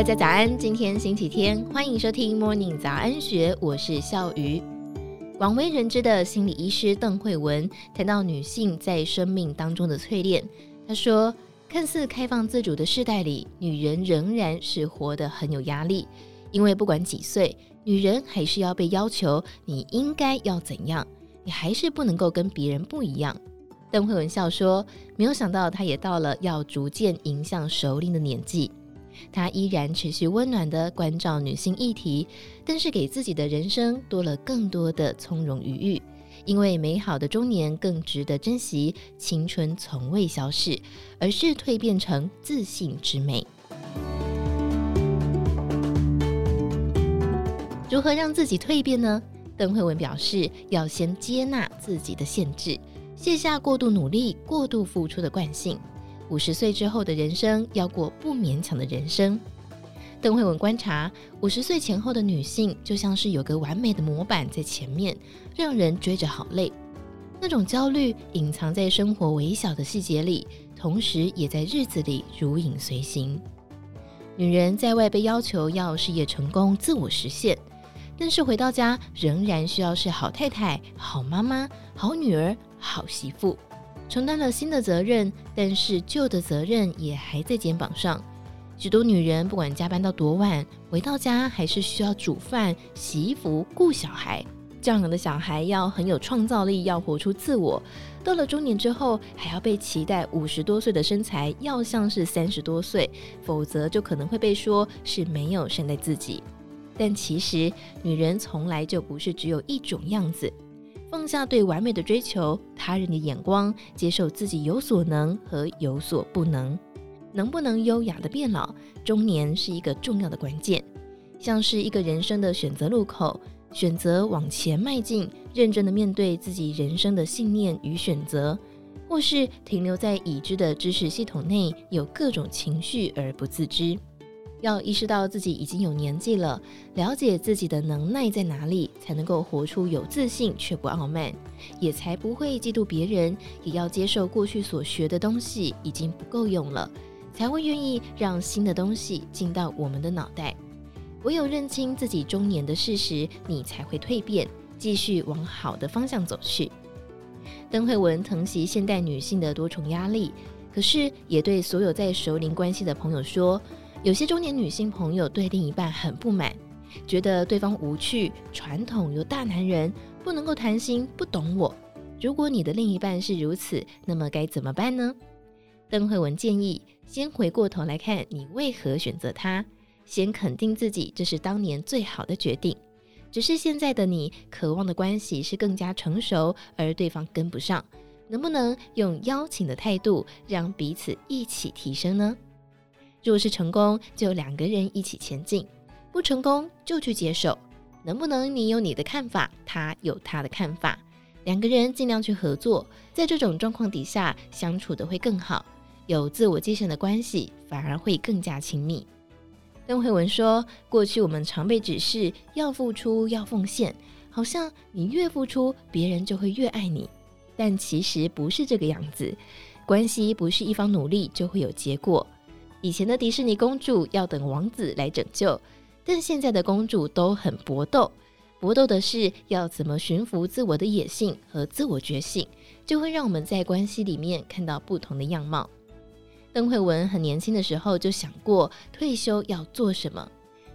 大家早安，今天星期天，欢迎收听 Morning 早安学，我是笑鱼。广为人知的心理医师邓慧文谈到女性在生命当中的淬炼，她说，看似开放自主的世代里，女人仍然是活得很有压力，因为不管几岁，女人还是要被要求你应该要怎样，你还是不能够跟别人不一样。邓慧文笑说，没有想到她也到了要逐渐迎向熟龄的年纪。她依然持续温暖地关照女性议题，但是给自己的人生多了更多的从容余裕，因为美好的中年更值得珍惜，青春从未消逝，而是蜕变成自信之美。如何让自己蜕变呢？邓惠文表示，要先接纳自己的限制，卸下过度努力、过度付出的惯性。五十岁之后的人生，要过不勉强的人生。邓惠文观察，五十岁前后的女性，就像是有个完美的模板在前面，让人追着好累。那种焦虑隐藏在生活微小的细节里，同时也在日子里如影随形。女人在外被要求要事业成功、自我实现，但是回到家仍然需要是好太太、好妈妈、好女儿、好媳妇。承担了新的责任，但是旧的责任也还在肩膀上。许多女人不管加班到多晚，回到家还是需要煮饭、洗衣服、顾小孩。这样的小孩要很有创造力，要活出自我。到了中年之后，还要被期待五十多岁的身材要像是三十多岁，否则就可能会被说是没有善待自己。但其实，女人从来就不是只有一种样子。放下对完美的追求，他人的眼光，接受自己有所能和有所不能，能不能优雅的变老，中年是一个重要的关键，像是一个人生的选择路口，选择往前迈进，认真的面对自己人生的信念与选择，或是停留在已知的知识系统内，有各种情绪而不自知。要意识到自己已经有年纪了，了解自己的能耐在哪里，才能够活出有自信却不傲慢，也才不会嫉妒别人。也要接受过去所学的东西已经不够用了，才会愿意让新的东西进到我们的脑袋。唯有认清自己中年的事实，你才会蜕变，继续往好的方向走去。邓惠文疼惜现代女性的多重压力，可是也对所有在熟龄关系的朋友说。有些中年女性朋友对另一半很不满，觉得对方无趣、传统又大男人，不能够谈心，不懂我。如果你的另一半是如此，那么该怎么办呢？邓慧文建议，先回过头来看你为何选择他，先肯定自己，这是当年最好的决定。只是现在的你渴望的关系是更加成熟，而对方跟不上，能不能用邀请的态度，让彼此一起提升呢？若是成功，就两个人一起前进；不成功，就去接受。能不能你有你的看法，他有他的看法，两个人尽量去合作，在这种状况底下相处得会更好。有自我界限的关系，反而会更加亲密。邓慧文说：“过去我们常被指示要付出、要奉献，好像你越付出，别人就会越爱你。但其实不是这个样子，关系不是一方努力就会有结果。”以前的迪士尼公主要等王子来拯救，但现在的公主都很搏斗，搏斗的是要怎么驯服自我的野性和自我觉醒，就会让我们在关系里面看到不同的样貌。邓惠文很年轻的时候就想过退休要做什么，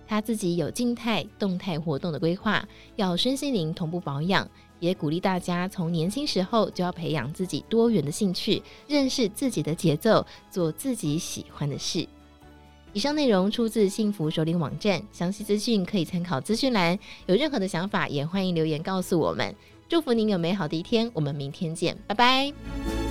她自己有静态、动态活动的规划，要身心灵同步保养。也鼓励大家从年轻时候就要培养自己多元的兴趣，认识自己的节奏，做自己喜欢的事。以上内容出自幸福首领网站，详细资讯可以参考资讯栏。有任何的想法，也欢迎留言告诉我们。祝福您有美好的一天，我们明天见，拜拜。